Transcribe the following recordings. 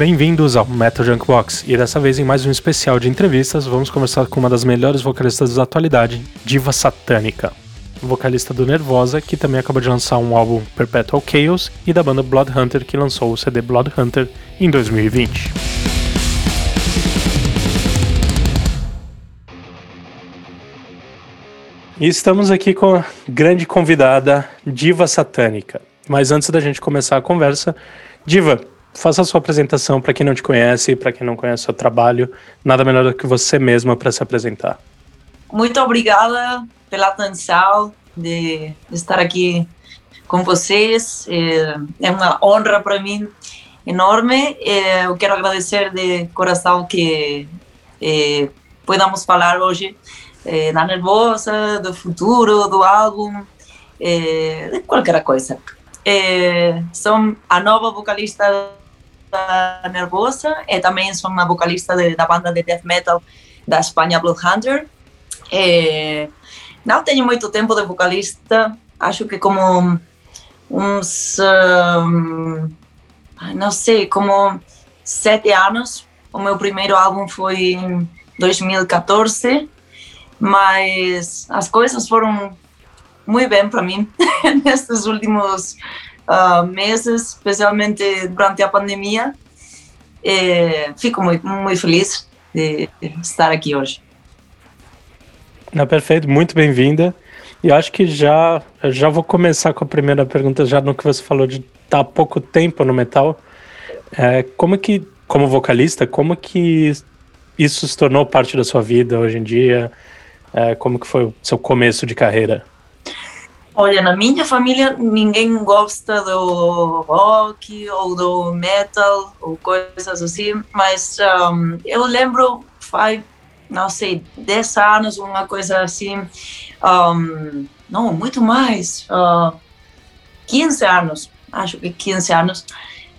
Bem-vindos ao Metal Junk Box e dessa vez em mais um especial de entrevistas vamos conversar com uma das melhores vocalistas da atualidade, Diva Satânica, vocalista do Nervosa, que também acabou de lançar um álbum Perpetual Chaos, e da banda Blood Hunter, que lançou o CD Blood Hunter em 2020. E estamos aqui com a grande convidada, Diva Satânica. Mas antes da gente começar a conversa, Diva, faça a sua apresentação para quem não te conhece, para quem não conhece o seu trabalho. Nada melhor do que você mesma para se apresentar. Muito obrigada pela atenção de estar aqui com vocês. É, é uma honra para mim enorme. É, eu quero agradecer de coração que é, podamos falar hoje é, da Nervosa, do futuro, do álbum, de qualquer coisa. É, sou a nova vocalista Nervosa e também sou uma vocalista de, da banda de death metal da Espanha Blood Hunter. É, não tenho muito tempo de vocalista, acho que como uns, um, não sei, como sete anos. O meu primeiro álbum foi em 2014 mas as coisas foram muito bem para mim nestes últimos uh, meses, especialmente durante a pandemia. E fico muito, muito feliz de estar aqui hoje. Não, perfeito, muito bem-vinda. E acho que já, já vou começar com a primeira pergunta, já no que você falou de estar tá há pouco tempo no metal. É, como que, como vocalista, como que isso se tornou parte da sua vida hoje em dia? É, como que foi o seu começo de carreira? Olha, na minha família ninguém gosta do rock ou do metal ou coisas assim, mas um, eu lembro faz, não sei, 10 anos, uma coisa assim, um, não, muito mais, uh, 15 anos, acho que 15 anos,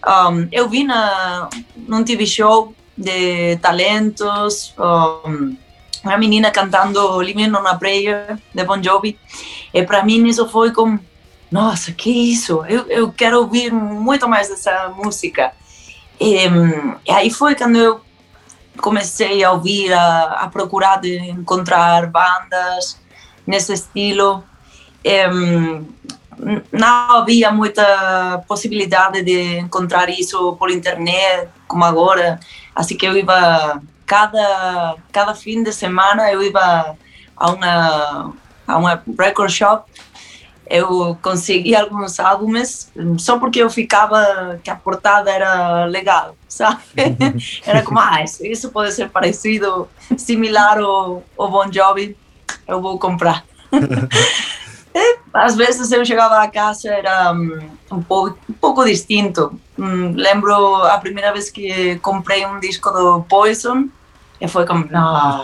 um, eu vi na, num TV show de talentos, um, uma menina cantando Living on a Prayer de Bon Jovi. E para mim isso foi como, nossa, que isso? Eu, eu quero ouvir muito mais dessa música. E, e aí foi quando eu comecei a ouvir, a, a procurar de encontrar bandas nesse estilo. E, não havia muita possibilidade de encontrar isso por internet como agora, assim que eu ia cada, cada fim de semana eu ia a uma, a uma record shop, eu conseguia alguns álbuns só porque eu ficava que a portada era legal, sabe? Era como, ah, isso pode ser parecido, similar ao, ao Bon Jovi, eu vou comprar. E, às vezes eu chegava a casa era um, um, pouco, um pouco distinto. Um, lembro a primeira vez que comprei um disco do Poison, e foi como, não,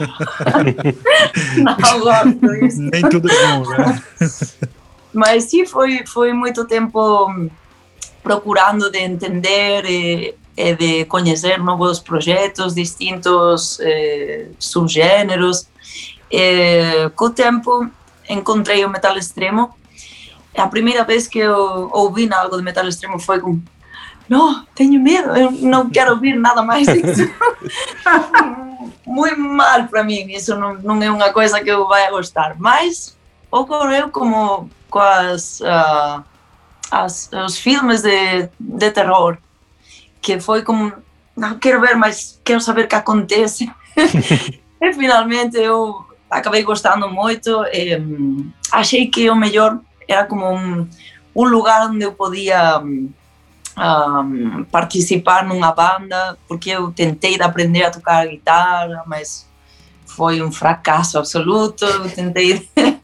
não gosto disso. Nem tudo é bom, né? Mas sim, foi, foi muito tempo procurando de entender e, e de conhecer novos projetos, distintos eh, subgêneros. E, com o tempo, encontrei o metal extremo. A primeira vez que eu ouvi algo de metal extremo foi com não, tenho medo, eu não quero ouvir nada mais disso. Muito mal para mim, isso não, não é uma coisa que eu vá gostar. Mas ocorreu como com as, uh, as, os filmes de, de terror, que foi como, não quero ver, mas quero saber o que acontece. e finalmente eu acabei gostando muito. E, achei que o melhor era como um, um lugar onde eu podia um, participar nunha banda, porque eu tentei aprender a tocar a guitarra, mas foi um fracasso absoluto. Eu tentei de,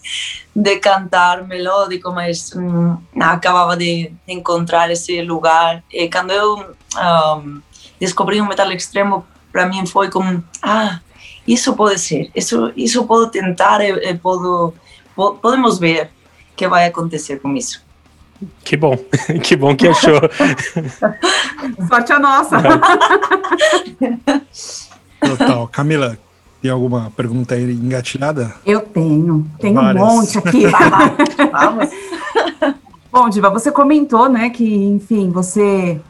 de cantar melódico, mas mm, um, acabava de, encontrar esse lugar. E quando eu um, descobri o metal extremo, para mim foi como: ah, isso pode ser, isso, isso posso tentar, e podo posso, podemos ver o que vai acontecer com isso. Que bom, que bom que achou. Sorte a nossa. Total. Camila, tem alguma pergunta aí engatilhada? Eu tenho, tenho Várias. um monte aqui. Vamos. Bom, Diva, você comentou, né, que, enfim, você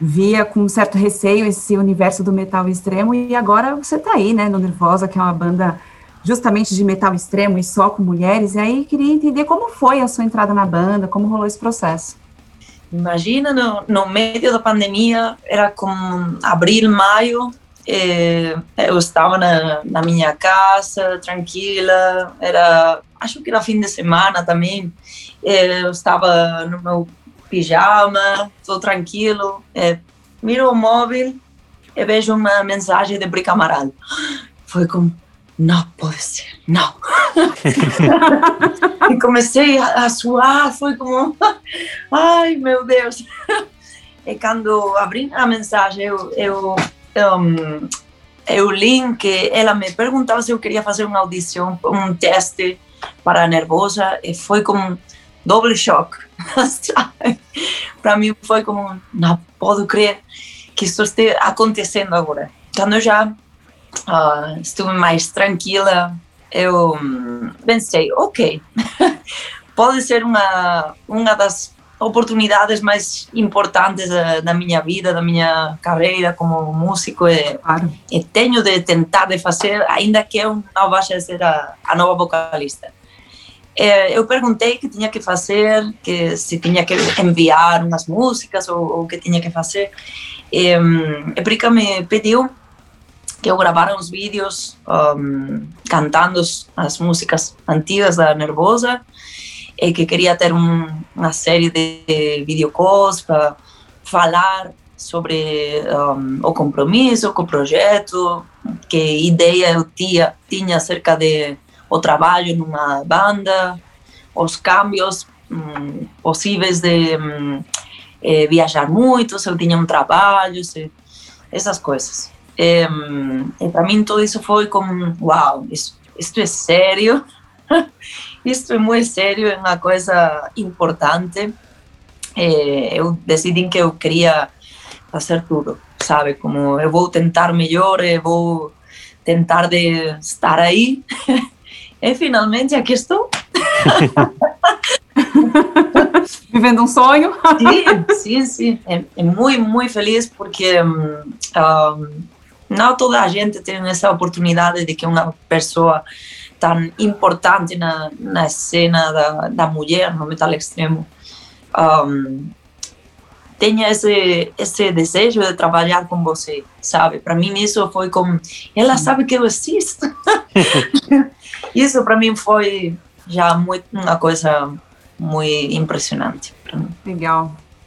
via com um certo receio esse universo do metal extremo e agora você está aí, né, no Nervosa, que é uma banda justamente de metal extremo e só com mulheres. E aí queria entender como foi a sua entrada na banda, como rolou esse processo. Imagina, no, no meio da pandemia, era como abril, maio, eh, eu estava na, na, minha casa, tranquila, era, acho que era fim de semana também, eh, eu estava no meu pijama, estou tranquilo, eh, miro o móvel e vejo uma mensagem de Brica Amaral. Foi como, não pode ser, não. e comecei a, suar, foi como, ai meu Deus. E quando abri a mensagem, eu, eu, um, eu li que ela me perguntava se eu queria fazer uma audição, um teste para nervosa, e foi como doble choque. para mim foi como, não posso crer que isso esteja acontecendo agora. Quando eu já Ah, uh, estive mais tranquila, eu pensei, ok, pode ser uma, uma das oportunidades mais importantes da, da, minha vida, da minha carreira como músico e, e, tenho de tentar de fazer, ainda que eu não vá ser a, a nova vocalista. E, eu perguntei que tinha que fazer, que se tinha que enviar umas músicas ou o que tinha que fazer. E, e Prica me pediu eu gravara uns vídeos um, cantando as músicas antigas da Nervosa e que queria ter um, uma série de videocalls para falar sobre um, o compromisso com o projeto, que ideia eu tinha, tinha acerca de o trabalho numa banda, os cambios um, possíveis de um, eh, viajar muito, se eu tinha um trabalho, se, essas coisas. E para mim tudo isso foi como, uau, isso, isto é sério, isto é muito sério, é uma coisa importante. E eu decidi que eu queria fazer tudo, sabe? Como eu vou tentar melhor, eu vou tentar de estar aí. e finalmente aqui estou. Vivendo um sonho. sim, sim, sim. É, é muito, muito feliz porque um, não toda a gente tem essa oportunidade de que uma pessoa tão importante na, na cena da, da mulher no metal extremo um, tenha esse esse desejo de trabalhar com você, sabe? Para mim isso foi como ela sabe que eu existo. isso para mim foi já muito uma coisa muito impressionante para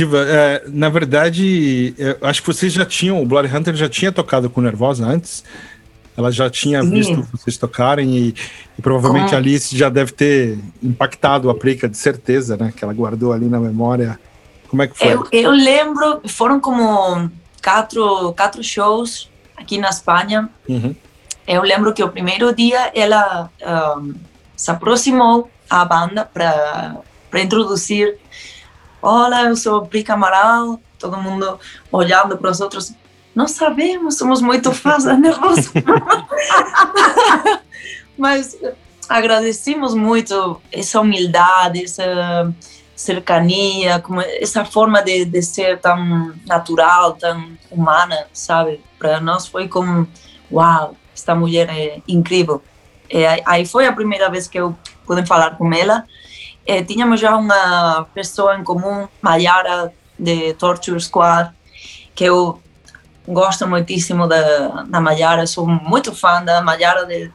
Legal. É, na verdade, acho que vocês já tinham, o Blood Hunter já tinha tocado com Nervosa antes. Ela já tinha Sim. visto vocês tocarem e, e provavelmente a Alice já deve ter impactado a Prica, de certeza, né? Que ela guardou ali na memória. Como é que foi? Eu, eu lembro, foram como quatro, quatro shows aqui na Espanha. Uhum. Eu lembro que o primeiro dia ela um, se aproximou à banda para introduzir olá, eu sou Brica Amaral, todo mundo olhando para os outros, nós sabemos, somos muito fãs da Nervosa. Mas agradecemos muito essa humildade, essa cercania, como essa forma de, de ser tão natural, tão humana, sabe? Para nós foi como, uau, esta mulher é incrível. E aí foi a primeira vez que eu pude falar com ela eh, tiñamos já unha persoa en común, Mayara, de Torture Squad, que eu gosto moitísimo da, da Mayara, sou moito fan da Mayara, de,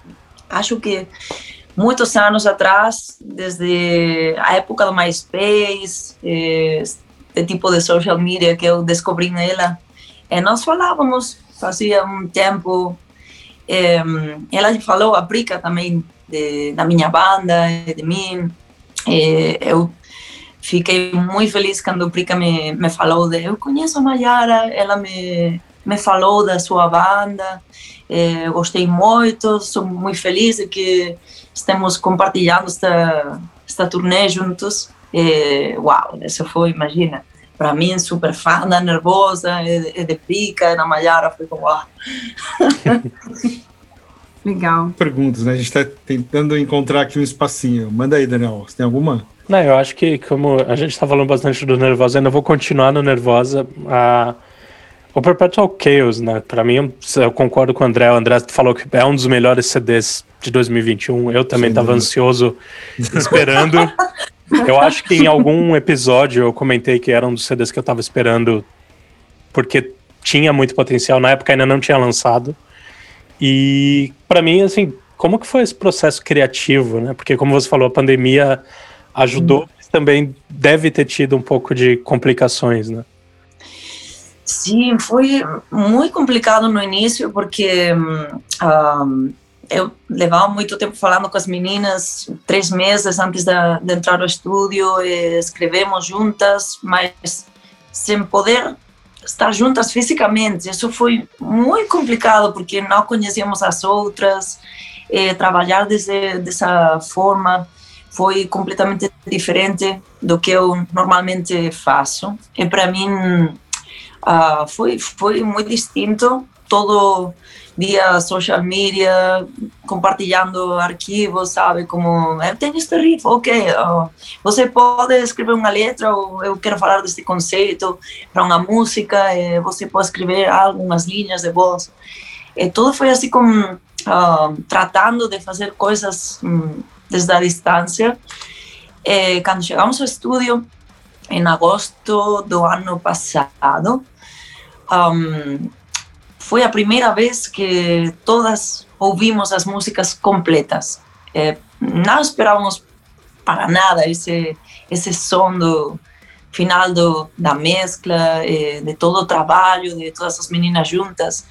acho que moitos anos atrás, desde a época do MySpace, eh, este tipo de social media que eu descobri nela, e nós falávamos fazia um tempo. Eh, ela falou, a Brica também, de, da minha banda, de mim, é, eu fiquei muito feliz quando o Prica me, me falou de eu conheço a Mayara, ela me, me falou da sua banda, é, gostei muito, sou muito feliz de que estamos compartilhando esta, esta turnê juntos. É, uau, isso foi, imagina, para mim, super fã da Nervosa, e, de Prica, na Mayara, foi como, uau. Legal. Perguntas, né? A gente está tentando encontrar aqui um espacinho. Manda aí, Daniel. Você tem alguma? Não, eu acho que como a gente está falando bastante do Nervosa, ainda vou continuar no Nervosa. A, O Perpetual Chaos, né? Pra mim, eu concordo com o André. O André falou que é um dos melhores CDs de 2021. Eu também estava ansioso esperando. eu acho que em algum episódio eu comentei que era um dos CDs que eu estava esperando porque tinha muito potencial. Na época ainda não tinha lançado. E para mim, assim, como que foi esse processo criativo, né? Porque como você falou, a pandemia ajudou, hum. mas também deve ter tido um pouco de complicações, né? Sim, foi muito complicado no início, porque um, eu levava muito tempo falando com as meninas, três meses antes de, de entrar ao estúdio, escrevemos juntas, mas sem poder estar juntas fisicamente. Isso foi muito complicado, porque não conhecíamos as outras, trabalhar desse, dessa forma foi completamente diferente do que eu normalmente faço. E para mim uh, foi, foi muito distinto. Todo via social media, compartilhando arquivos, sabe? Como, eu tenho este riff, ok, uh, você pode escrever uma letra, ou eu quero falar deste conceito para uma música, e você pode escrever algumas linhas de voz. E tudo foi assim como uh, tratando de fazer coisas um, desde a distância. E quando chegamos ao estúdio, em agosto do ano passado, um, foi a primeira vez que todas ouvimos as músicas completas. É, não esperávamos para nada esse esse som do final do, da mescla, é, de todo o trabalho, de todas as meninas juntas.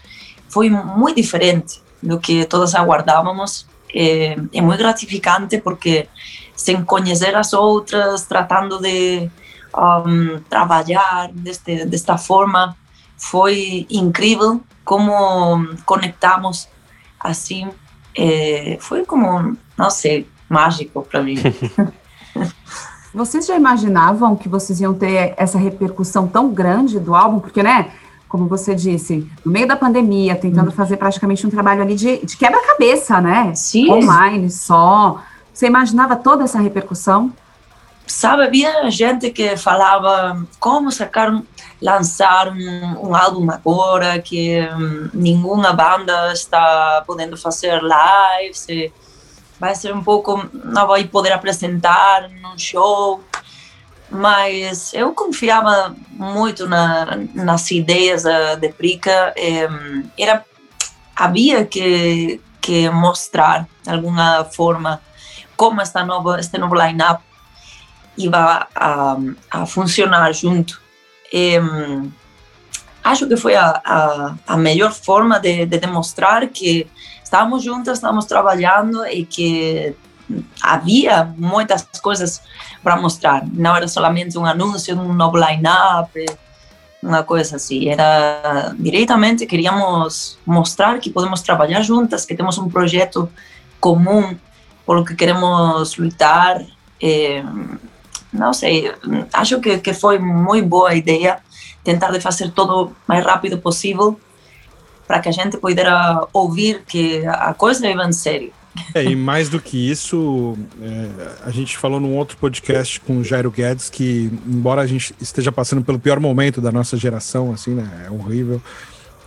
Foi muito diferente do que todas aguardávamos. É, é muito gratificante porque sem conhecer as outras, tratando de um, trabalhar deste, desta forma, foi incrível como conectamos assim. É, foi como, não sei, mágico para mim. Vocês já imaginavam que vocês iam ter essa repercussão tão grande do álbum? Porque, né, como você disse, no meio da pandemia, tentando hum. fazer praticamente um trabalho ali de, de quebra-cabeça, né? Sim. Online, só. Você imaginava toda essa repercussão? Sabe, havia gente que falava como sacar um, lançar um, um álbum agora que um, nenhuma banda está podendo fazer lives, vai ser um pouco, não vai poder apresentar num show, mas eu confiava muito na, nas ideias de Prica, era havia que que mostrar de alguma forma como esta nova este novo line-up ia a, a funcionar junto acho que foi a, a, a melhor forma de, de, demonstrar que estávamos juntas, estávamos trabalhando e que havia muitas coisas para mostrar. Não era somente um anúncio um novo line-up, uma coisa assim. Era diretamente queríamos mostrar que podemos trabalhar juntas, que temos um projeto comum por que queremos lutar. Não sei, acho que, que foi muito boa a ideia tentar de fazer tudo o mais rápido possível para que a gente pudesse ouvir que a coisa ia em sério. É, e mais do que isso, é, a gente falou num outro podcast com o Jairo Guedes que, embora a gente esteja passando pelo pior momento da nossa geração, assim, né, é horrível,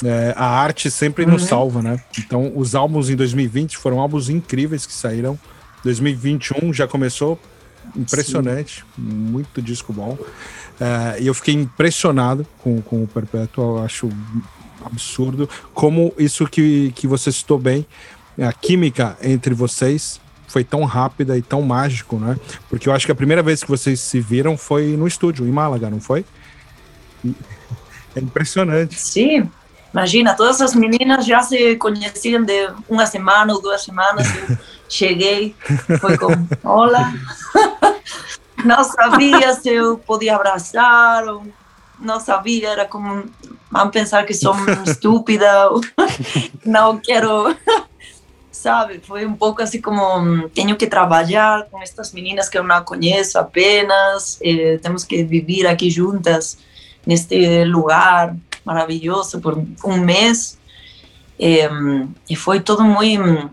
é, a arte sempre uhum. nos salva, né? Então, os álbuns em 2020 foram álbuns incríveis que saíram. 2021 já começou impressionante, Sim. muito disco bom. Uh, e eu fiquei impressionado com, com o Perpétuo, acho absurdo. Como isso que, que você citou bem, a química entre vocês foi tão rápida e tão mágico, né? Porque eu acho que a primeira vez que vocês se viram foi no estúdio, em Málaga, não foi? É impressionante. Sim, imagina, todas as meninas já se conheciam de uma semana ou duas semanas. cheguei, foi como, olá, não sabia se eu podia abraçar, não sabia, era como, vão pensar que sou estúpida, não quero, sabe, foi um pouco assim como, tenho que trabalhar com estas meninas que eu não conheço apenas, eh, temos que viver aqui juntas, neste lugar maravilhoso por um mês, eh, e foi todo muito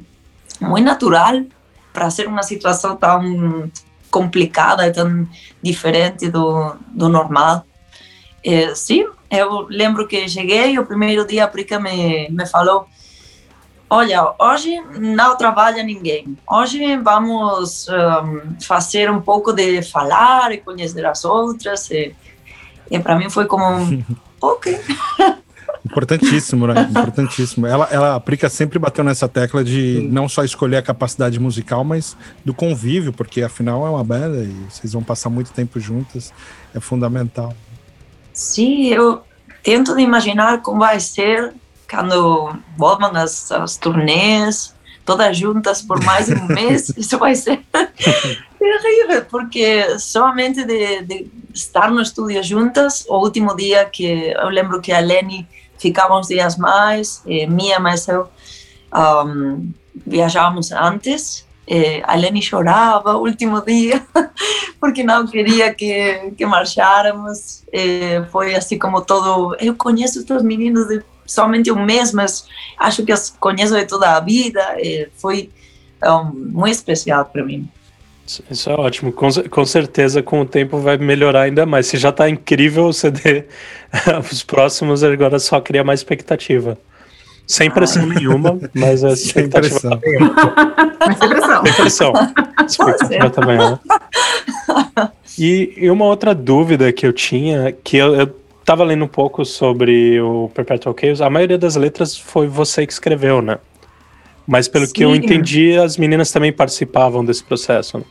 muy natural para ser uma situação tão complicada e tão diferente do, do normal. É, sim, eu lembro que cheguei, o primeiro dia a Prica me, me falou, olha, hoje não trabalha ninguém, hoje vamos um, fazer um pouco de falar e conhecer as outras, e, e para mim foi como, ok. Importantíssimo, né? Importantíssimo. Ela, ela, a Prica sempre bateu nessa tecla de Sim. não só escolher a capacidade musical, mas do convívio, porque afinal é uma banda e vocês vão passar muito tempo juntas, é fundamental. Sim, eu tento imaginar como vai ser quando voltam as, as turnês, todas juntas por mais de um mês. Isso vai ser terrível, porque somente de, de, estar no estúdio juntas, o último dia que eu lembro que a Leni ficava uns dias mais, eh, Mia mais eu um, viajávamos antes. Eh, a Leni chorava o último dia porque não queria que, que marcháramos. Eh, foi assim como todo. Eu conheço estes meninos de somente um mês, mas acho que os conheço de toda a vida. Eh, foi um, muito especial para mim. Isso é ótimo. Com, com certeza, com o tempo vai melhorar ainda mais. Se já está incrível o CD, os próximos agora só cria mais expectativa. Sem pressão ah. nenhuma, mas a expectativa Sem pressão. Mas sem pressão. Sem pressão. Expectativa também, né? E, e, uma outra dúvida que eu tinha, que eu, eu tava lendo um pouco sobre o Perpetual Chaos, a maioria das letras foi você que escreveu, né? Mas pelo Sim. que eu entendi, as meninas também participavam desse processo. Né?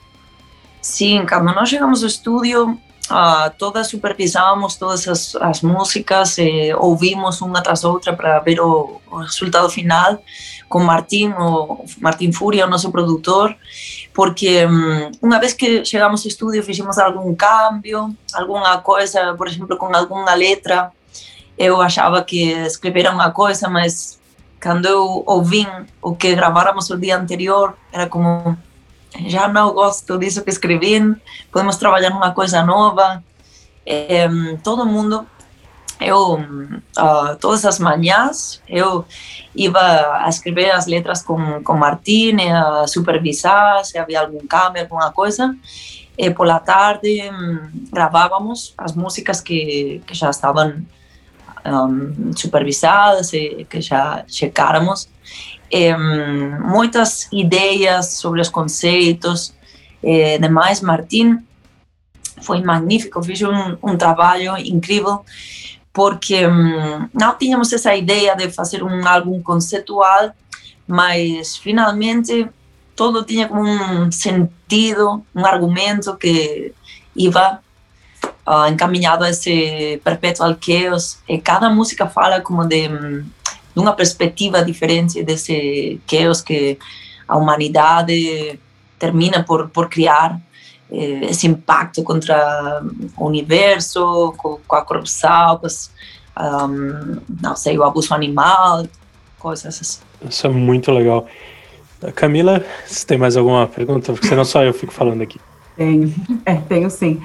Sí, quando nós chegamos ao estudio, uh, ah, todas supervisábamos todas as, as músicas, eh, ouvimos unha tras outra para ver o, o resultado final con Martín, o Martín Furia, o nosso produtor, porque um, unha vez que chegamos ao estudio fixemos algún cambio, algunha coisa, por exemplo, con algunha letra, eu achaba que escrevera unha coisa, mas cando eu ouvi o que graváramos o día anterior, era como já não gosto disso que escrevi, podemos trabalhar numa coisa nova. É, todo mundo, eu, uh, todas as manhãs, eu ia a escrever as letras com, com Martim, a supervisar se havia algum câmbio, alguma coisa. E por la tarde um, gravávamos as músicas que, que já estavam um, supervisadas e que já checáramos. Um, muitas ideias sobre os conceitos. E, demais, Martim foi magnífico, fez um, um trabalho incrível porque não tínhamos essa ideia de fazer um álbum conceitual, mas finalmente todo tinha como um sentido, um argumento que ia uh, encaminhado a esse perpetual chaos e cada música fala como de, de uma perspectiva diferente desse chaos que a humanidade termina por, por criar eh, esse impacto contra o universo, com, com a corrupção, com as, um, não sei, o abuso animal, coisas assim. Isso é muito legal. Camila, você tem mais alguma pergunta? Porque senão só eu fico falando aqui. Tenho, é, tenho sim.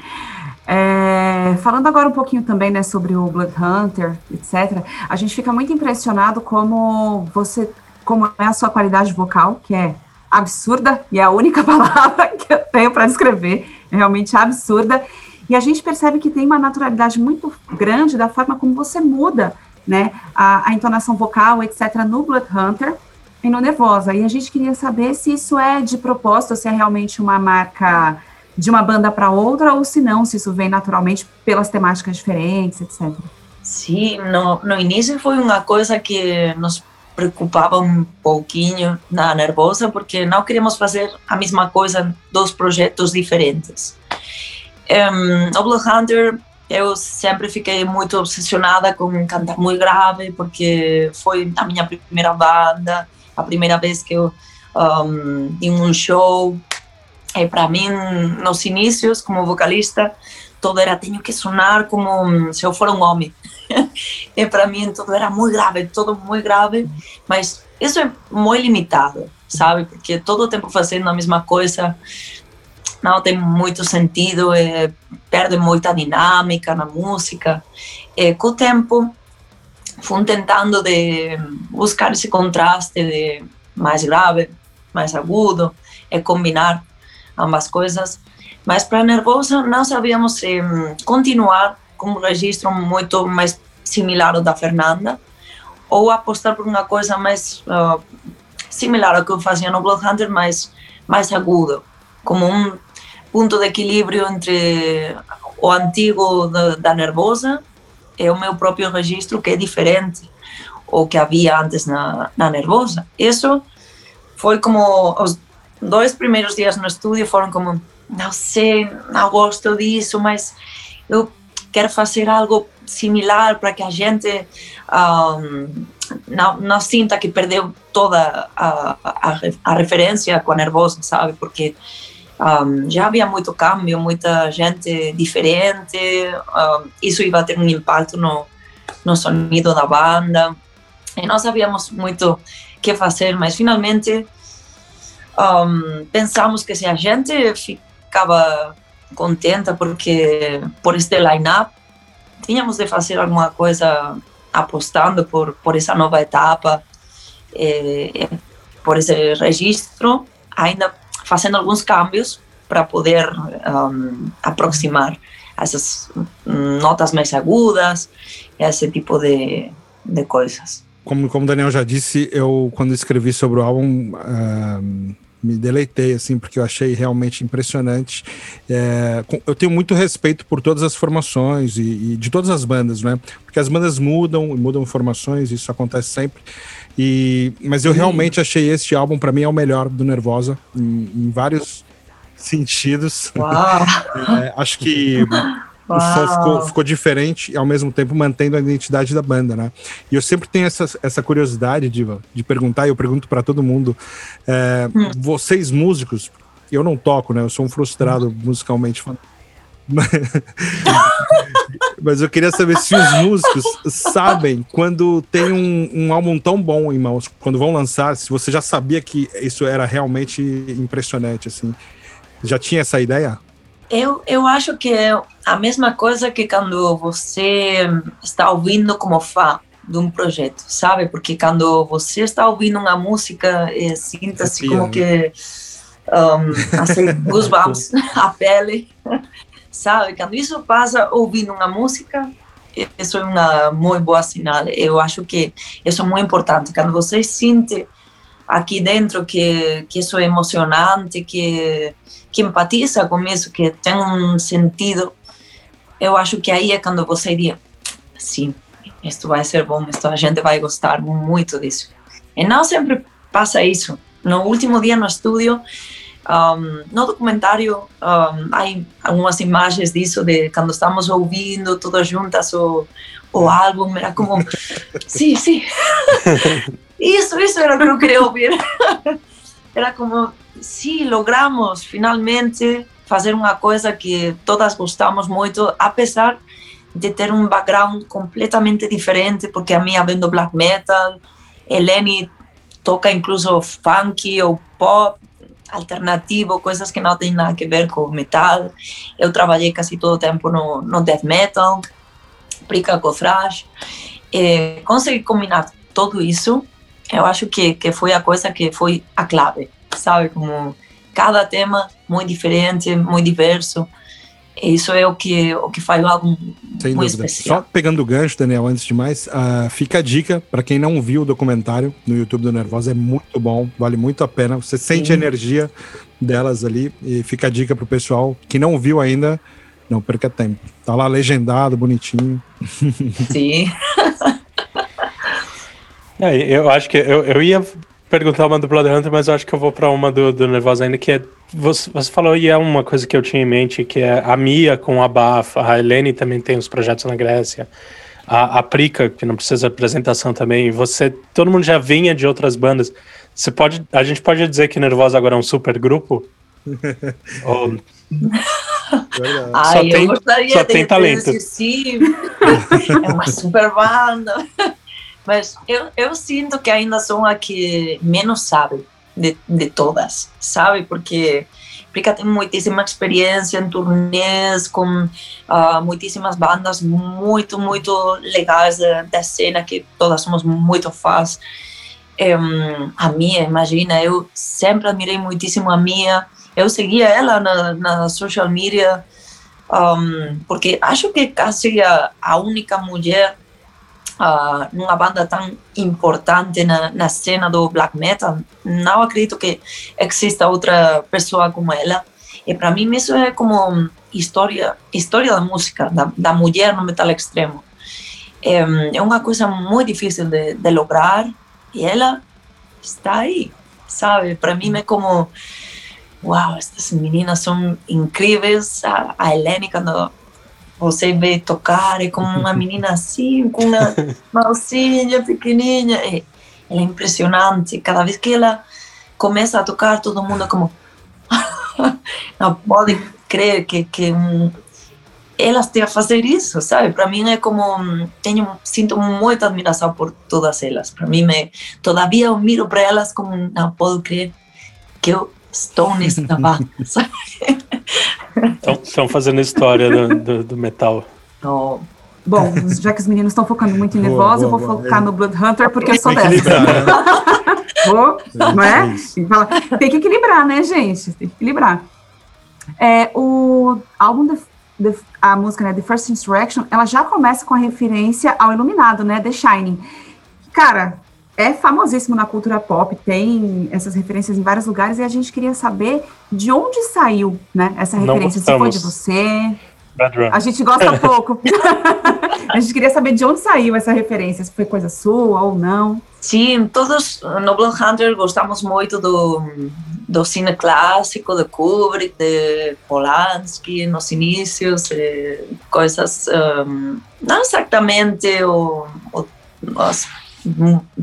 É, falando agora um pouquinho também né, sobre o Blood Hunter, etc., a gente fica muito impressionado como você, como é a sua qualidade vocal, que é absurda, e é a única palavra que eu tenho para descrever, é realmente absurda. E a gente percebe que tem uma naturalidade muito grande da forma como você muda né, a, a entonação vocal, etc., no Blood Hunter e no Nervosa. E a gente queria saber se isso é de propósito, se é realmente uma marca de uma banda para outra, ou se não, se isso vem naturalmente pelas temáticas diferentes, etc. Sim, no, no início foi uma coisa que nos preocupava um pouquinho na Nervosa, porque não queríamos fazer a mesma coisa dos projetos diferentes. Um, o Blood Hunter, eu sempre fiquei muito obsessionada com cantar muito grave, porque foi a minha primeira banda, a primeira vez que eu um, em um show é, para mim, nos inícios, como vocalista, todo era tenho que sonar como se eu for um homem. e para mim tudo era muito grave, tudo muito grave, mas isso é muito limitado, sabe? Porque todo o tempo fazendo a mesma coisa não tem muito sentido, é, perde muita dinâmica na música. E com o tempo, fui tentando de buscar esse contraste de mais grave, mais agudo, e combinar ambas coisas. Mas para Nervosa não sabíamos eh, continuar com um registro muito mais similar ao da Fernanda, ou apostar por uma coisa mais uh, similar ao que eu fazia no Bloodhunter, mas mais agudo, como um ponto de equilíbrio entre o antigo da, da Nervosa e o meu próprio registro, que é diferente o que havia antes na, na Nervosa. Isso foi como os dois primeiros dias no estúdio foram como não sei, não gosto disso, mas eu quero fazer algo similar para que a gente um, não, não sinta que perdeu toda a, a, a referência com a Nervosa, sabe? Porque um, já havia muito câmbio, muita gente diferente, um, isso ia ter um impacto no, no sonido da banda. E nós sabíamos muito o que fazer, mas finalmente um, pensamos que se a gente ficava contenta porque por este line-up tínhamos de fazer alguma coisa apostando por, por essa nova etapa, eh, por esse registro, ainda fazendo alguns cambios para poder um, aproximar essas notas mais agudas, esse tipo de, de coisas. Como, como o Daniel já disse, eu quando escrevi sobre o álbum uh, me deleitei, assim, porque eu achei realmente impressionante. É, eu tenho muito respeito por todas as formações e, e, de todas as bandas, né? Porque as bandas mudam, mudam formações, isso acontece sempre. E, mas eu realmente achei este álbum, para mim, é o melhor do Nervosa, em, em vários sentidos. é, acho que o som ficou, ficou, diferente e ao mesmo tempo mantendo a identidade da banda, né? E eu sempre tenho essa, essa curiosidade, Diva, de perguntar, e eu pergunto para todo mundo: é, hum. vocês músicos, eu não toco, né? Eu sou um frustrado hum. musicalmente. Mas eu queria saber se os músicos sabem quando tem um, um, álbum tão bom em mãos, quando vão lançar, se você já sabia que isso era realmente impressionante, assim. Já tinha essa ideia? Eu, eu acho que é a mesma coisa que quando você está ouvindo como fã de um projeto, sabe? Porque quando você está ouvindo uma música, é, sinta-se como que um, assim, goosebumps, a pele, sabe? Quando isso passa ouvindo uma música, isso é uma muito boa sinal. Eu acho que isso é muito importante. Quando você sente aqui dentro que, que isso é emocionante, que que empatiza com isso, que tem um sentido, eu acho que aí é quando você diz, sim, isto vai ser bom, isto a gente vai gostar muito disso. E não sempre passa isso. No último dia no estúdio, um, no documentário, um, há algumas imagens disso, de quando estamos ouvindo todas juntas o, o álbum, era como, sim, sim, isso, isso era o que eu queria ouvir. era como, sim, logramos finalmente fazer uma coisa que todas gostamos muito, apesar de ter um background completamente diferente, porque a minha vem do black metal, Eleni toca incluso funk ou pop alternativo, coisas que não têm nada a ver com metal. Eu trabalhei quase todo o tempo no, no death metal, Prica com thrash. E consegui combinar tudo isso, eu acho que, que foi a coisa que foi a clave sabe? Como cada tema muito diferente, muito diverso. Isso é o que, o que faz o álbum Sem muito dúvida. especial. Só pegando o gancho, Daniel, antes de mais, uh, fica a dica para quem não viu o documentário no YouTube do Nervosa, é muito bom, vale muito a pena. Você sente Sim. a energia delas ali e fica a dica para o pessoal que não viu ainda, não perca tempo. Tá lá legendado, bonitinho. Sim. é, eu acho que eu, eu ia perguntar uma do Blood Hunter, mas eu acho que eu vou para uma do, do Nervosa ainda, que é. Você, você, falou, e é uma coisa que eu tinha em mente, que é a Mia com a Bafa, a Helene também tem os projetos na Grécia, a, a Prica, que não precisa de apresentação também, você. Todo mundo já vinha de outras bandas. Você pode. A gente pode dizer que Nervosa agora é um super grupo? Ou... Ai, só eu tem, gostaria só de tem talento. sim. é uma super banda. Mas eu, eu sinto que ainda sou a que menos sabe de, de todas, sabe? Porque Prica tem muitíssima experiência em turnês com uh, muitíssimas bandas muito, muito legais da, cena que todas somos muito fãs. Um, a Mia, imagina, eu sempre admirei muitíssimo a Mia. Eu seguia ela na, na social media um, porque acho que quase a, a única mulher uh, numa banda tão importante na, na cena do black metal, não acredito que exista outra pessoa como ela. E para mim isso é como história, história da música, da, da no metal extremo. É, é uma coisa muito difícil de, de lograr e ela está aí, sabe? Para mim é como, uau, estas meninas são incríveis. A, a Helene, você vê tocar, é como uma menina assim, com uma mãozinha pequenininha. É, ela é impressionante. Cada vez que ela começa a tocar, todo mundo é como. não pode crer que, que um, elas têm a fazer isso, sabe? Para mim é como tenho sinto muita admiração por todas elas. Para mim, me, todavia eu miro para elas como não posso crer que eu estou nessa banda, sabe? Estão fazendo história do, do, do metal. Oh. Bom, já que os meninos estão focando muito em Nervosa, eu vou boa, focar é. no Blood Hunter, porque eu sou dessa. Né? vou, não é? Tem que equilibrar, né, gente? Tem que equilibrar. É, o álbum The, The, a música, né, The First Insurrection, ela já começa com a referência ao Iluminado, né, The Shining. Cara, é famosíssimo na cultura pop, tem essas referências em vários lugares, e a gente queria saber de onde saiu, né, essa referência, se foi de você... A gente gosta pouco. a gente queria saber de onde saiu essa referência, se foi coisa sua ou não. Sim, todos no Blood Hunter gostamos muito do, do cine clássico, de Kubrick, de Polanski, nos inícios, coisas, um, não exatamente o, o, os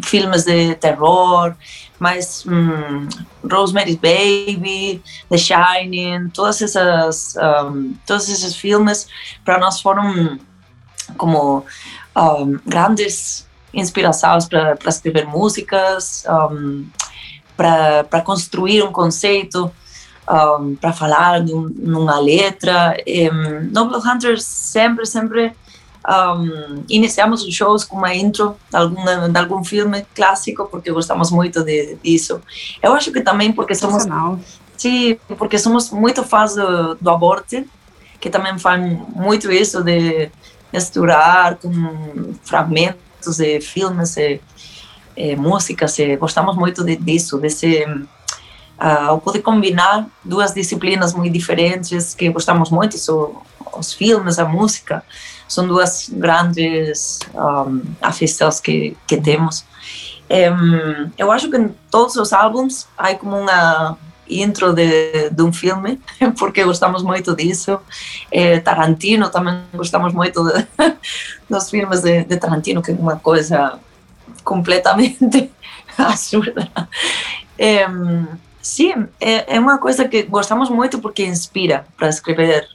filmes de terror, mas um, Rosemary's Baby, The Shining, todas essas, um, todos esses filmes para nós foram como um, grandes inspirações para escrever músicas, para construir um conceito, para falar numa letra. Noble Hunter sempre, sempre um, iniciamos os shows com uma intro de, alguma, de algum filme clássico, porque gostamos muito de, disso. Eu acho que também porque somos. Sim, porque somos muito fãs do, do Aborte, que também faz muito isso de misturar com fragmentos de filmes e, e músicas. E gostamos muito de, disso, desse. Uh, poder combinar duas disciplinas muito diferentes que gostamos muito, os filmes, a música são duas grandes um, que, que temos. Um, que em todos os álbuns há como uma intro de, de um filme, porque gostamos muito disso. É, Tarantino também gostamos muito de, dos filmes de, de, Tarantino, que é uma coisa completamente absurda. É, sim, é, é uma coisa que gostamos muito porque inspira para escrever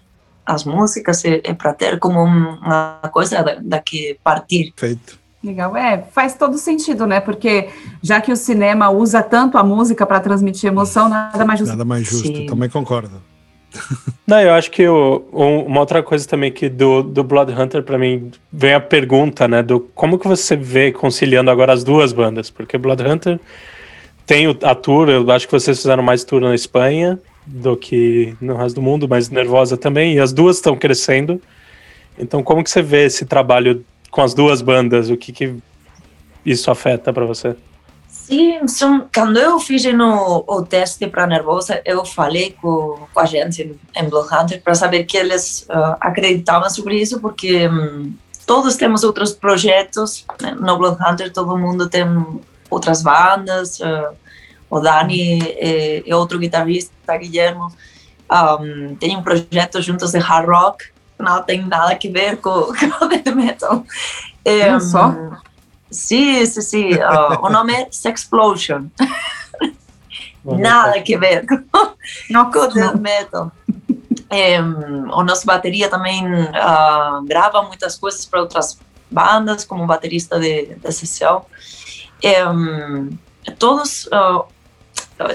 as músicas é, é para ter como uma coisa da, da que partir. Feito. Legal, é, faz todo sentido, né? Porque já que o cinema usa tanto a música para transmitir emoção, nada mais justo. Nada mais justo, Sim. também concordo. Não, eu acho que o, uma outra coisa também que do, do Blood Hunter para mim vem a pergunta, né, do como que você vê conciliando agora as duas bandas, porque Blood Hunter tem a tour, eu acho que vocês fizeram mais tour na Espanha, do que no resto do mundo, mas nervosa também, e as duas estão crescendo. Então, como que você vê esse trabalho com as duas bandas? O que, que isso afeta para você? Sim, são, quando eu fiz no, o teste para Nervosa, eu falei com, com a gente em, em Bloodhunter para saber que eles uh, acreditavam sobre isso, porque um, todos temos outros projetos né? no Bloodhunter, todo mundo tem outras bandas, uh, o Dani é, é outro guitarrista, Guilhermo, um, tem um projeto juntos de hard rock, não tem nada a ver com, com death metal. É, um, só? Sim, sim, sim. Uh, o nome é Sexplosion. nada a ver com, com death metal. É, o nosso bateria também uh, grava muitas coisas para outras bandas, como baterista de, de sessão. É, todos uh,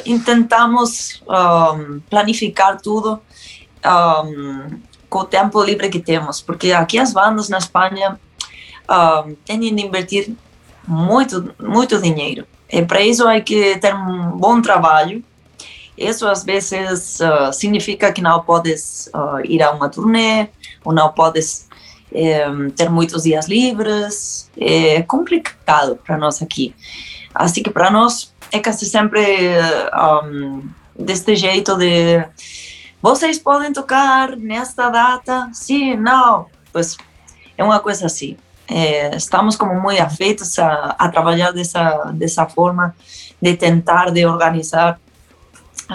intentamos um, planificar tudo um, com o tempo livre que temos, porque aqui as bandas na Espanha um, têm de invertir muito, muito dinheiro. E para isso há que ter um bom trabalho. Isso às vezes uh, significa que não podes uh, ir a uma turnê, ou não podes é, ter muitos dias livres, é complicado para nós aqui. Assim que para nós é quase sempre um, deste jeito de vocês podem tocar nesta data? Sim, não. Pois é uma coisa assim. É, estamos como muito afeitos a, a trabalhar dessa dessa forma de tentar de organizar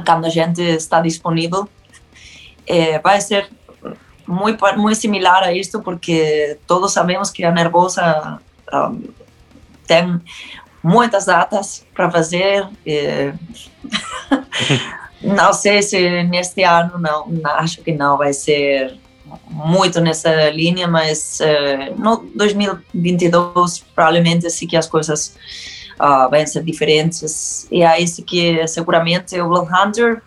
quando a gente está disponível. É, vai ser muito muito similar a isto porque todos sabemos que a Nervosa um, tem muitas datas para fazer. É, não sei se neste ano, não, acho que não vai ser muito nessa linha, mas uh, no 2022 provavelmente sim que as coisas uh, vão ser diferentes. E aí sim que seguramente o Blood Hunter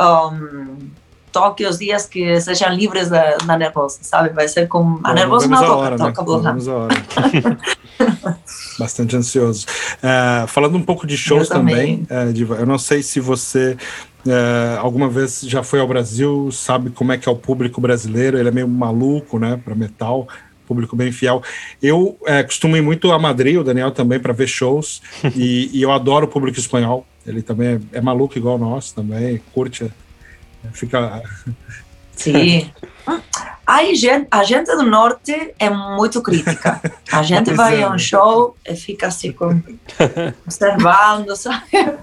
um, toque os dias que sejam livres da, da nervosa, sabe? Vai ser como a nervosa não toca, hora, toca né? Blood Hunter. Bastante ansioso. Uh, falando um pouco de shows eu também, também uh, Diva, eu não sei se você é, alguma vez já foi ao Brasil, sabe como é que é o público brasileiro, ele é meio maluco, né, para metal, público bem fiel. Eu costumo ir muito a Madrid, o Daniel também, para ver shows, e, e, eu adoro o público espanhol, ele também é, é maluco igual nós, também, curte, fica... Sim. Aí, gente, a gente do norte é muito crítica. A gente vai a um show e fica assim, como, observando, sabe?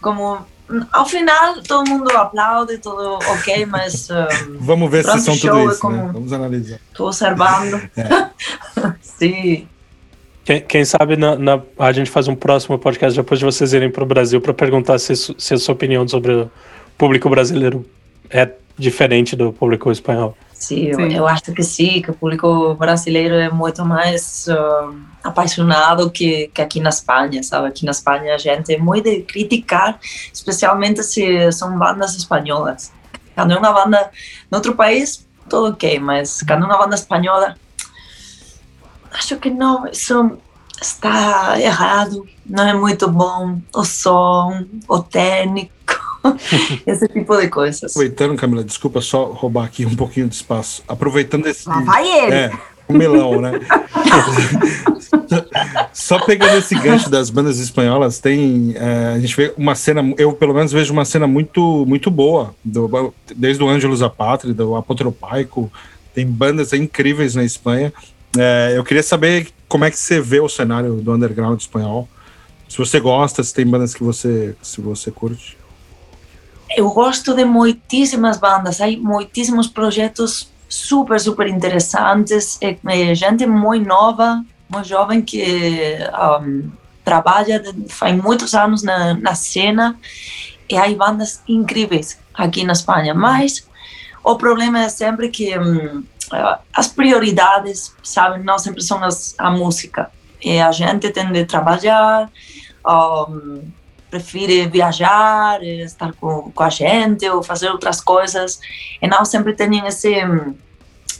Como ao final todo mundo aplaude, tudo ok, mas. Um, Vamos ver se são tudo isso. É né? Vamos analisar. Estou observando. É. Sim. Quem, quem sabe na, na, a gente faz um próximo podcast depois de vocês irem para o Brasil para perguntar se, se a sua opinião sobre o público brasileiro é diferente do público espanhol. Sim, sim. Eu, acho que sim, que o público brasileiro é muito mais uh, apaixonado que, que aqui na Espanha, sabe? Aqui na Espanha a gente é muito de criticar, especialmente se são bandas espanholas. Quando é uma banda em outro país, tudo ok, mas quando é uma banda espanhola, acho que não, isso está errado, não é muito bom o som, o técnico, esse tipo de coisas. Aproveitando, Camila, desculpa só roubar aqui um pouquinho de espaço. Aproveitando esse. Lá vai ele! É, o melão, né? Só pegando esse gancho das bandas espanholas, tem é, a gente vê uma cena, eu pelo menos vejo uma cena muito muito boa, do, desde o Ângelos a Pátria, do Apotropaico, tem bandas incríveis na Espanha. É, eu queria saber como é que você vê o cenário do underground espanhol. Se você gosta, se tem bandas que você, se você curte. Eu gosto de muitíssimas bandas, há muitíssimos projetos super, super interessantes, é, gente muito nova, muito jovem que um, trabalha faz muitos anos na, na cena e há bandas incríveis aqui na Espanha, mas o problema é sempre que as prioridades, sabe, não sempre são as, a música. E a gente tem de trabalhar, um, prefere viajar, estar com, com a gente ou fazer outras coisas, e não sempre têm esse hum,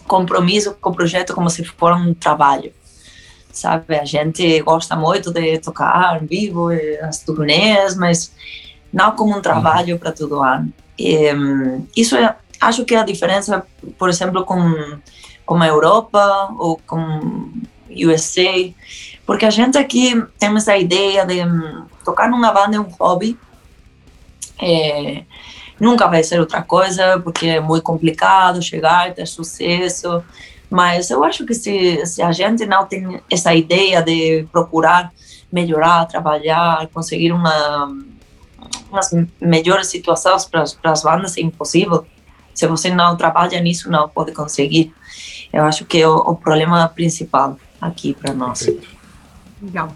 compromisso com o projeto como se for um trabalho. Sabe, a gente gosta muito de tocar vivo, as turnês, mas não como um trabalho uhum. para todo ano. E, um, isso é, acho que é a diferença, por exemplo, com, com a Europa ou com USA, porque a gente aqui tem essa ideia de hum, tocar numa banda é um hobby, é, nunca vai ser outra coisa, porque é muito complicado chegar, ter sucesso, mas eu acho que se, se a gente não tem essa ideia de procurar melhorar, trabalhar, conseguir uma, umas melhores situações para, para as bandas, é impossível. Se você não trabalha nisso, não pode conseguir. Eu acho que é o, o problema principal aqui para nós. Legal.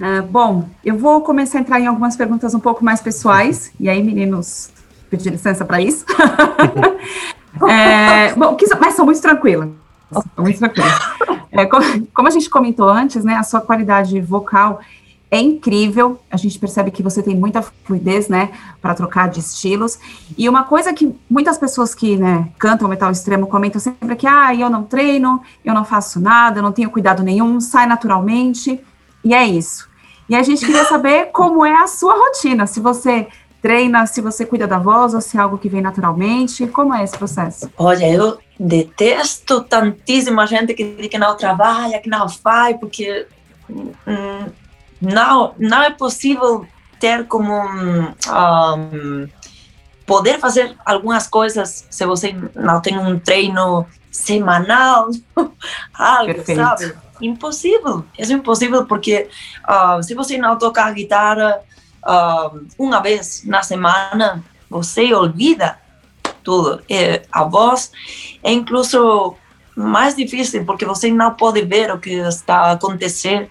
Uh, bom, eu vou começar a entrar em algumas perguntas um pouco mais pessoais, e aí, meninos, pedir licença para isso. é, bom, mas são muito tranquilas. Muito tranquilas. É, como, como a gente comentou antes, né, a sua qualidade vocal é incrível. A gente percebe que você tem muita fluidez, né, para trocar de estilos. E uma coisa que muitas pessoas que, né, cantam metal extremo comentam sempre é que, ah, eu não treino, eu não faço nada, eu não tenho cuidado nenhum, sai naturalmente. E é isso. E a gente queria saber como é a sua rotina, se você treina, se você cuida da voz ou se é algo que vem naturalmente. Como é esse processo? Olha, eu detesto tantíssima gente que diz que não trabalha, que não faz, porque hum, não, não é possível ter como um, poder fazer algumas coisas se você não tem um treino semanal, algo, Perfeito. sabe? Impossível, é impossível porque uh, se você não tocar guitarra uh, uma vez na semana, você olvida tudo. E a voz é incluso mais difícil porque você não pode ver o que está acontecendo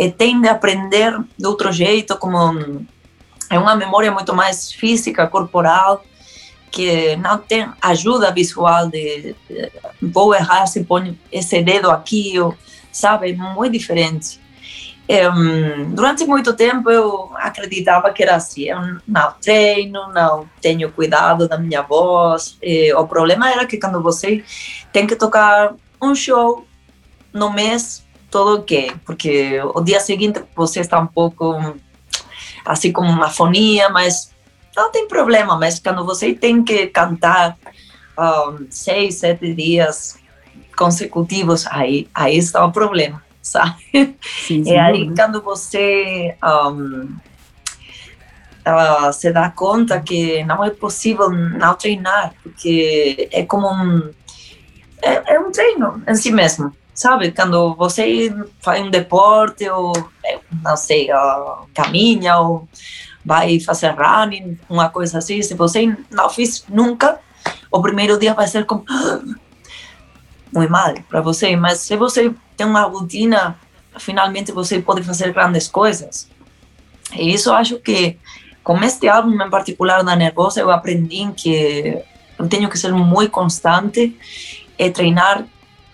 e tem de aprender de outro jeito, como é uma memória muito mais física, corporal, que não tem ajuda visual de, de vou errar se põe esse dedo aqui, ou, sabe, muito diferente. Um, durante muito tempo eu acreditava que era assim, eu não treino, não tenho cuidado da minha voz. E o problema era que quando você tem que tocar um show no mês, todo ok, porque o dia seguinte você está um pouco assim como uma fonia, mas não tem problema, mas quando você tem que cantar um, seis, sete dias consecutivos, aí, aí está o problema sabe? Sim, e aí, quando você um, uh, se dá conta que não é possível não treinar, porque é como um. É, é um treino em si mesmo, sabe? Quando você faz um deporte, ou não sei, caminha, ou vai fazer running, uma coisa assim, se você não fez nunca, o primeiro dia vai ser como muito mal para você, mas se você tem uma rotina, finalmente você pode fazer grandes coisas. E isso acho que com este álbum em particular da Nervosa eu aprendi que eu tenho que ser muito constante e treinar.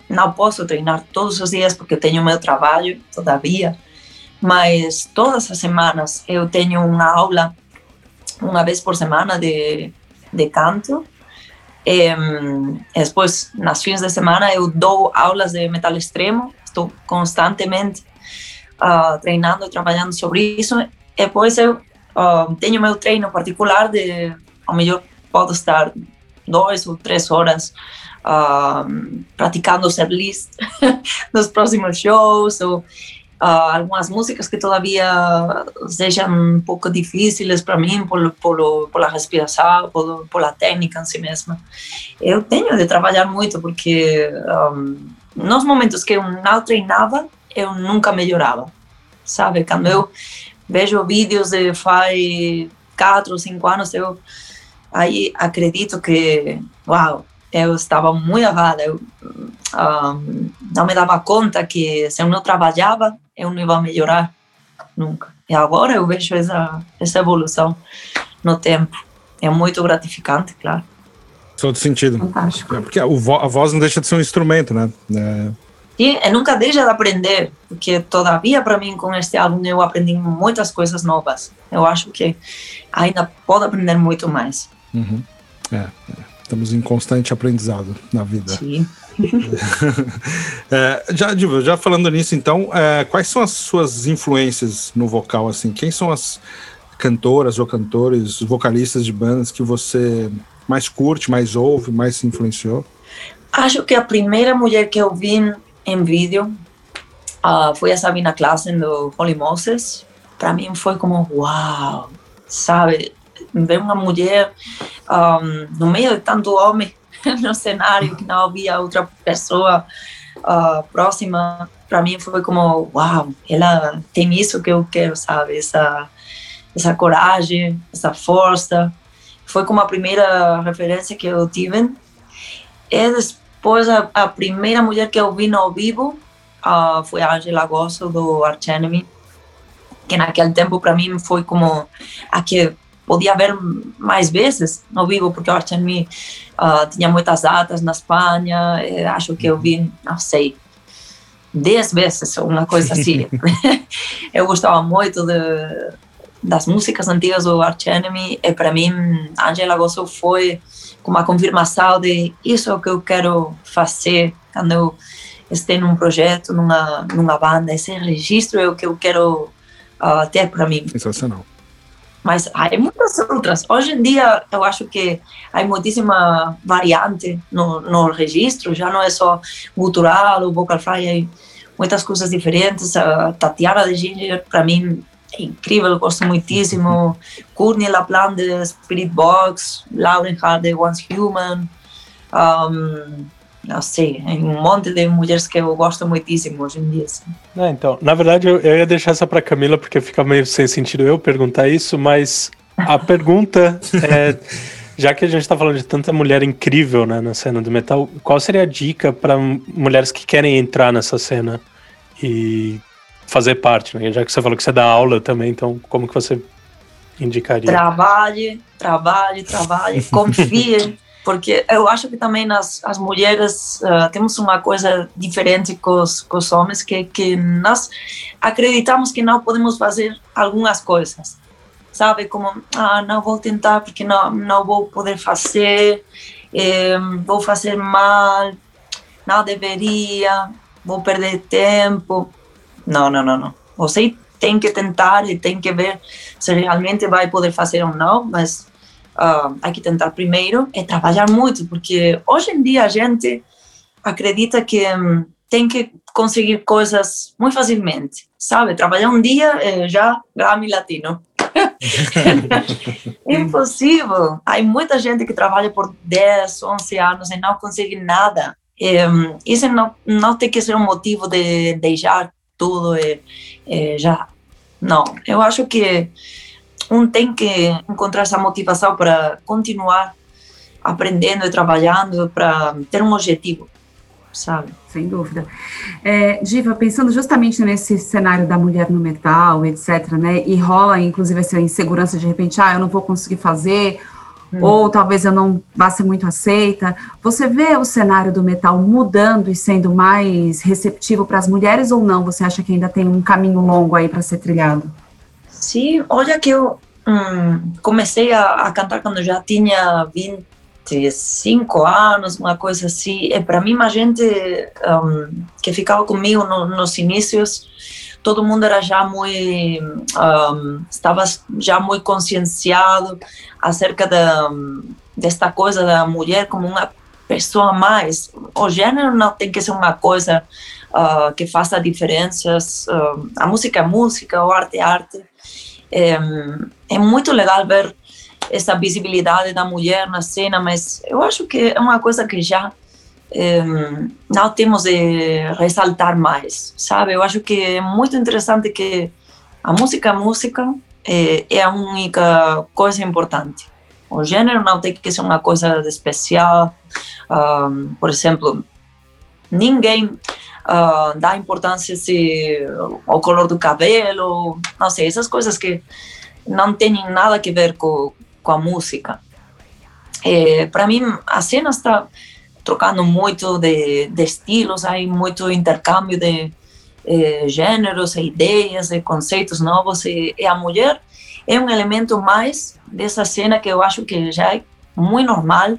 Não posso treinar todos os dias porque tenho meu trabalho todavia, mas todas as semanas eu tenho uma aula uma vez por semana de, de canto e, depois, nas fins de semana, eu dou aulas de metal extremo, estou constantemente uh, treinando trabalhando sobre isso. E depois, eu uh, tenho meu treino particular de, ao melhor, posso estar duas ou três horas uh, praticando ser list nos próximos shows, ou uh, algumas músicas que todavia sejam um pouco difíceis para mim por, por, por a respiração, por, a técnica em si mesma. Eu tenho de trabalhar muito porque um, nos momentos que eu não treinava, eu nunca melhorava, sabe? Quando eu vejo vídeos de faz quatro ou cinco anos, eu aí acredito que, uau, eu estava muito errada. Eu um, não me dava conta que se eu não trabalhava, eu não ia melhorar nunca. E agora eu vejo essa, essa evolução no tempo. É muito gratificante, claro. Todo sentido. Fantástico. É porque a, a, voz não deixa de ser um instrumento, né? É... E, e nunca deixa de aprender, porque todavia para mim com este álbum eu aprendi muitas coisas novas. Eu acho que ainda pode aprender muito mais. Uhum. É, é. Estamos em constante aprendizado na vida. Sim. é, já, já falando nisso, então, é, quais são as suas influências no vocal? Assim, quem são as cantoras ou cantores, vocalistas de bandas que você mais curte, mais ouve, mais se influenciou? Acho que a primeira mulher que eu vi em vídeo uh, foi a Sabina Klassen do Holy Moses. Para mim foi como uau, sabe? Ver uma mulher um, no meio de tanto homem no cenário que não havia outra pessoa uh, próxima para mim foi como uau ela tem isso que eu quero sabe? Essa essa coragem essa força. Foi como a primeira referência que eu tive. E depois a, a primeira mulher que eu vi no vivo uh, foi a Angela Gosso do Arch Enemy que naquele tempo para mim foi como a que podia ver mais vezes no vivo, porque o Artemir uh, tinha muitas datas na Espanha, acho que eu vi, não sei, dez vezes, uma coisa assim. eu gostava muito de, das músicas antigas do Arch Enemy, e para mim, Angela Gosso foi como a confirmação de isso é o que eu quero fazer quando eu estiver num projeto, numa, numa banda, esse registro é o que eu quero uh, ter para mim. Sensacional. Mas há muitas outras. Hoje em dia, eu acho que há muitíssima variante no, no registro, já não é só gutural ou vocal fry, há muitas coisas diferentes. A Tatiana de Ginger, para mim, é incrível, gosto muitíssimo. Courtney LaPlante Spirit Box, Lauren Hart de Once Human. Um, não sei, tem um monte de mulheres que eu gosto muitíssimo hoje em dia. Assim. É, então, na verdade, eu, eu ia deixar essa para Camila, porque fica meio sem sentido eu perguntar isso, mas a pergunta é. Já que a gente está falando de tanta mulher incrível né, na cena do metal, qual seria a dica para mulheres que querem entrar nessa cena e fazer parte? Né? Já que você falou que você dá aula também, então como que você indicaria? Trabalhe, trabalhe, trabalhe, confie porque eu acho que também nas as mulheres uh, temos uma coisa diferente com os, com os homens que que nós acreditamos que não podemos fazer algumas coisas. Sabe como ah não vou tentar porque não não vou poder fazer eh, vou fazer mal não deveria vou perder tempo. Não não não não. Você tem que tentar e tem que ver se realmente vai poder fazer ou não mas uh, hay que tentar primeiro é trabalhar muito, porque hoje em dia a gente acredita que um, tem que conseguir coisas muito facilmente, sabe? Trabalhar um dia é já Grammy Latino. é impossível. Há muita gente que trabalha por 10, 11 anos e não consegue nada. É, isso não, não tem que ser um motivo de deixar tudo e, e já. Não, eu acho que um tem que encontrar essa motivação para continuar aprendendo e trabalhando para ter um objetivo, sabe? Sem dúvida. É, Diva, pensando justamente nesse cenário da mulher no metal, etc., né? E rola, inclusive, essa insegurança de repente, ah, eu não vou conseguir fazer, hum. ou talvez eu não vá ser muito aceita. Você vê o cenário do metal mudando e sendo mais receptivo para as mulheres ou não? Você acha que ainda tem um caminho longo aí para ser trilhado? Sim, olha que eu hum, comecei a, a, cantar quando já tinha 25 anos, uma coisa assim. E para mim, a gente um, que ficava comigo no, nos inícios, todo mundo era já muito, um, estava já muito conscienciado acerca da, desta coisa da mulher como uma pessoa mais. O gênero não tem que ser uma coisa uh, que faça diferenças. Uh, a música é música, o arte é arte. É, é muito legal ver essa visibilidade da mulher na cena, mas eu acho que é uma coisa que já é, não temos de ressaltar mais, sabe? Eu acho que é muito interessante que a música, a música é, é a única coisa importante. O gênero não tem que ser uma coisa especial. Um, por exemplo, ninguém uh, dá importância se o color do cabelo, não sei, essas coisas que não têm nada a ver com, com a música. É, Para mim, a cena está trocando muito de, de estilos, há muito intercâmbio de eh, gêneros, ideias, de conceitos novos, e, e, a mulher é um elemento mais dessa cena que eu acho que já é muito normal.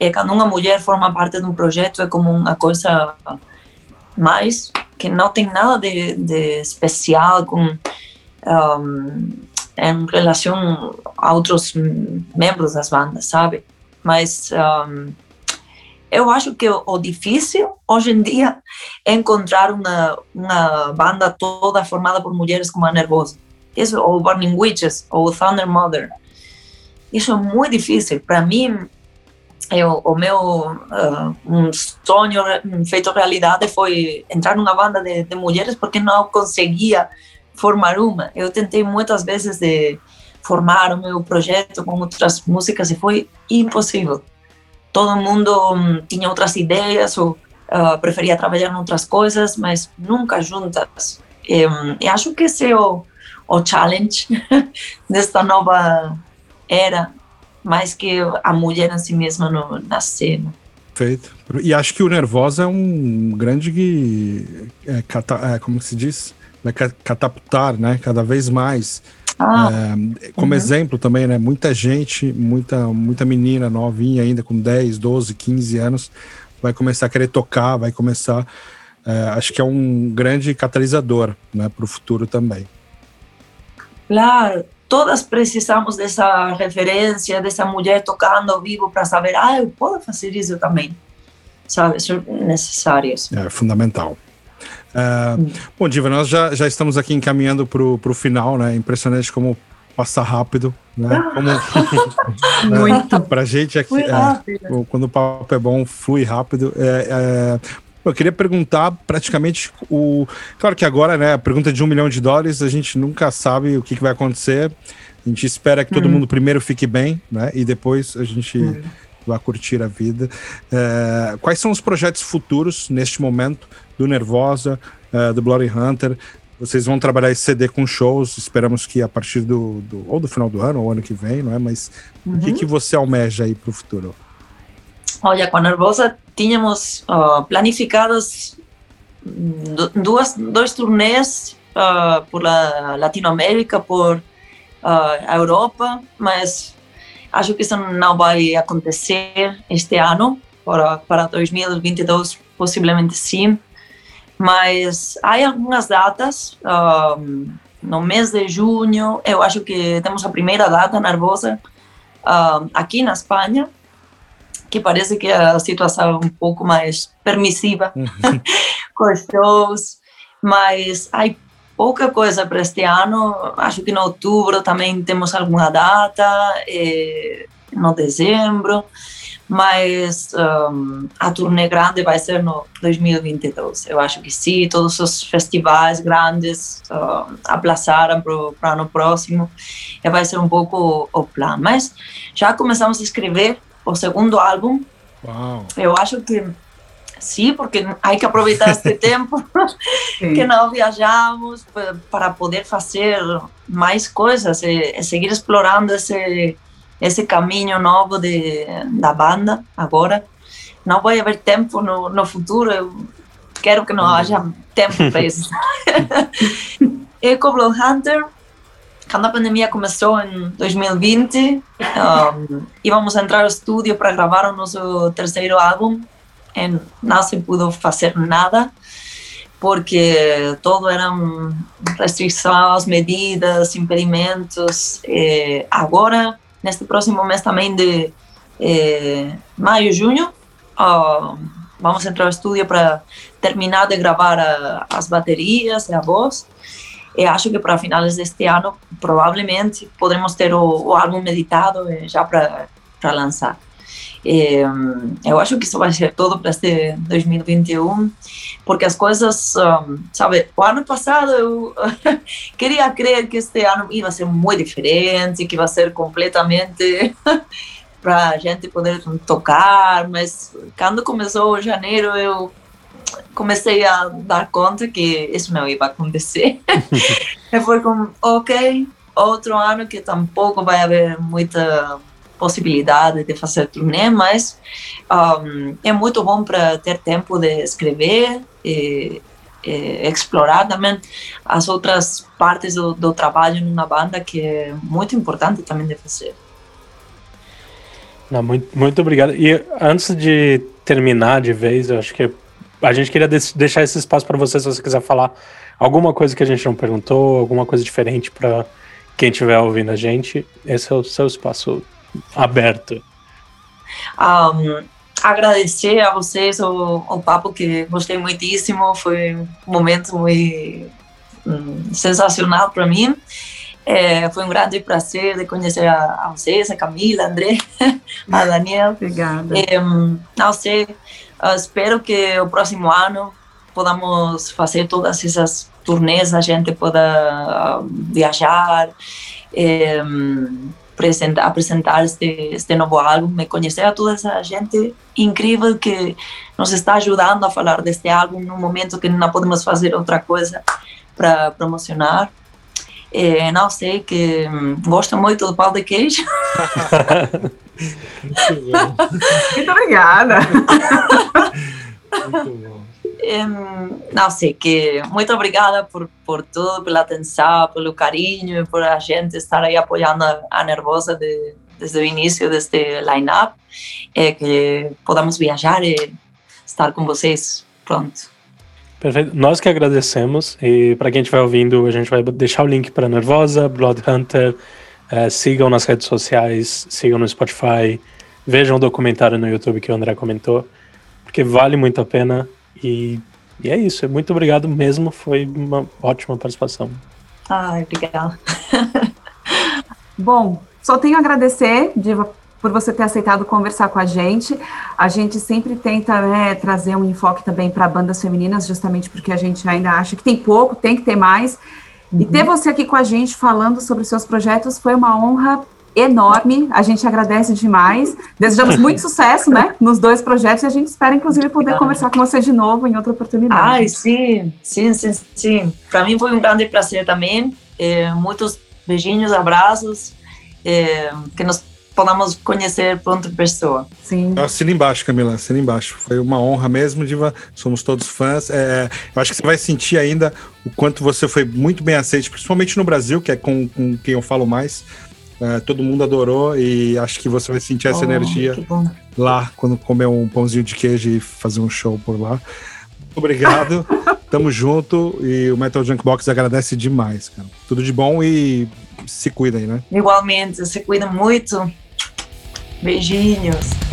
É, quando uma mulher forma parte de um projeto, é como uma coisa mais que não tem nada de, de especial com um, em relação a outros membros das bandas, sabe? Mas um, eu acho que o, difícil hoje em dia é encontrar uma, uma banda toda formada por mulheres como a Nervosa, isso, ou Burning Witches, ou Thunder Mother. Isso é muito difícil. Para mim, eu, o meu uh, um sonho feito realidade foi entrar numa banda de, de, mulheres porque não conseguia formar uma. Eu tentei muitas vezes de formar o meu projeto com outras músicas e foi impossível. Todo mundo um, tinha outras ideias ou uh, preferia trabalhar em outras coisas, mas nunca juntas. E, um, e acho que esse é o, o challenge desta nova era mais que a mulher em si mesma no, na cena. Perfeito. E acho que o Nervosa é um grande. É, cata, é, como se diz? Vai catapultar, né? Cada vez mais. Ah, é, como uhum. exemplo também, né? Muita gente, muita, muita menina novinha ainda, com 10, 12, 15 anos, vai começar a querer tocar, vai começar. É, acho que é um grande catalisador né, para o futuro também. Claro, todas precisamos dessa referência, dessa mulher tocando ao vivo para saber, ah, eu posso fazer isso também. Sabe, isso é necessário. É fundamental. Uh, bom, Diva, nós já, já estamos aqui encaminhando para o final, né? Impressionante como passa rápido, né? Como, Muito. Para gente aqui, é, quando o papo é bom, flui rápido. É, é, eu queria perguntar praticamente o. Claro que agora, né? A pergunta de um milhão de dólares, a gente nunca sabe o que, que vai acontecer. A gente espera que todo uhum. mundo primeiro fique bem, né? E depois a gente uhum. vai curtir a vida. É, quais são os projetos futuros neste momento do Nervosa, é, do Bloody Hunter? Vocês vão trabalhar esse CD com shows, esperamos que a partir do, do ou do final do ano ou ano que vem, não é? Mas uhum. o que, uhum. que você almeja aí para o futuro? Olha, com a Nervosa tínhamos uh, planificados duas, dois turnês uh, por la Latinoamérica, por uh, a Europa, mas acho que isso não vai acontecer este ano, para, para 2022 possivelmente sim, mas há algumas datas, um, no mês de junho, eu acho que temos a primeira data nervosa uh, aqui na Espanha, que parece que a situação é um pouco mais permissiva uhum. com os shows, mas há pouca coisa para este ano. Acho que em outubro também temos alguma data, eh, no dezembro, mas um, a turnê grande vai ser no 2022. Eu acho que sim, todos os festivais grandes uh, aplaçaram para o ano próximo, e vai ser um pouco o plano. Mas já começamos a escrever o segundo álbum. Uau. Eu acho que sim, porque há que aproveitar este tempo que não viajamos para poder fazer mais coisas e, e, seguir explorando esse esse caminho novo de da banda agora. Não vai haver tempo no, no futuro. Eu quero que não haja tempo para isso. Eco Blood Hunter quando a pandemia começou em 2020, um, íamos entrar ao estúdio para gravar o nosso terceiro álbum e não se pudo fazer nada porque todo eram restrições, medidas, impedimentos. E agora, neste próximo mês também de eh, maio, junho, vamos entrar ao estúdio para terminar de gravar a, as baterias e a voz e acho que para finais deste ano, provavelmente, podemos ter o, o álbum editado já para lançar. E, eu acho que isso vai ser todo para este 2021, porque as coisas, um, sabe, o ano passado eu queria crer que este ano ia ser muito diferente, que ia ser completamente para a gente poder tocar, mas quando começou janeiro eu comecei a dar conta que isso não ia acontecer. e foi como, ok, outro ano que tampouco vai haver muita possibilidade de fazer turnê, mas um, é muito bom para ter tempo de escrever e, e, explorar também as outras partes do, do trabalho numa banda que é muito importante também de fazer. Não, muito, muito obrigado. E antes de terminar de vez, eu acho que a gente queria deixar esse espaço para você, se você quiser falar alguma coisa que a gente não perguntou, alguma coisa diferente para quem estiver ouvindo a gente. Esse é o seu espaço aberto. Um, agradecer a vocês o, o papo que gostei muitíssimo, foi um momento muito um, sensacional para mim. É, foi um grande prazer de conhecer a, a vocês, a Camila, a André, a Daniel. Obrigada. É, não sei, Uh, espero que o próximo ano podamos fazer todas essas turnês, a gente possa uh, viajar, apresentar, apresentar este, este novo álbum, me conhecer a toda essa gente incrível que nos está ajudando a falar deste álbum num momento que não podemos fazer outra coisa para promocionar. É, não sei, que hum, gosto muito do pau de queijo. muito obrigada. muito bom. não sei, que muito obrigada por, por tudo, pela atenção, pelo carinho, por a gente estar aí apoiando a, a Nervosa de, desde o início deste line-up, é, que podamos viajar e estar com vocês pronto. Perfeito. Nós que agradecemos. E para quem estiver ouvindo, a gente vai deixar o link para Nervosa, Blood Hunter. É, sigam nas redes sociais, sigam no Spotify, vejam o documentário no YouTube que o André comentou, porque vale muito a pena. E, e é isso. Muito obrigado mesmo. Foi uma ótima participação. Ai, obrigada. Bom, só tenho a agradecer, Diva, por você ter aceitado conversar com a gente. A gente sempre tenta né, trazer um enfoque também para bandas femininas, justamente porque a gente ainda acha que tem pouco, tem que ter mais. Uhum. E ter você aqui com a gente falando sobre os seus projetos foi uma honra enorme. A gente agradece demais. Desejamos muito sucesso, né, nos dois projetos e a gente espera, inclusive, poder conversar com você de novo em outra oportunidade. Ai, sim, sim, sim, sim. Para mim foi um grande prazer também. É, muitos beijinhos, abraços. É, que nos podamos conhecer pronto pessoa. Sim. Assina embaixo, Camila, assina embaixo. Foi uma honra mesmo, Diva. Somos todos fãs. É, eu acho que você vai sentir ainda o quanto você foi muito bem aceito, principalmente no Brasil, que é com, com quem eu falo mais. É, todo mundo adorou e acho que você vai sentir essa oh, energia lá quando comer um pãozinho de queijo e fazer um show por lá. Obrigado, tamo junto e o Metal Junk Box agradece demais, cara. Tudo de bom e se cuida aí, né? Igualmente, se cuida muito. Beijinhos.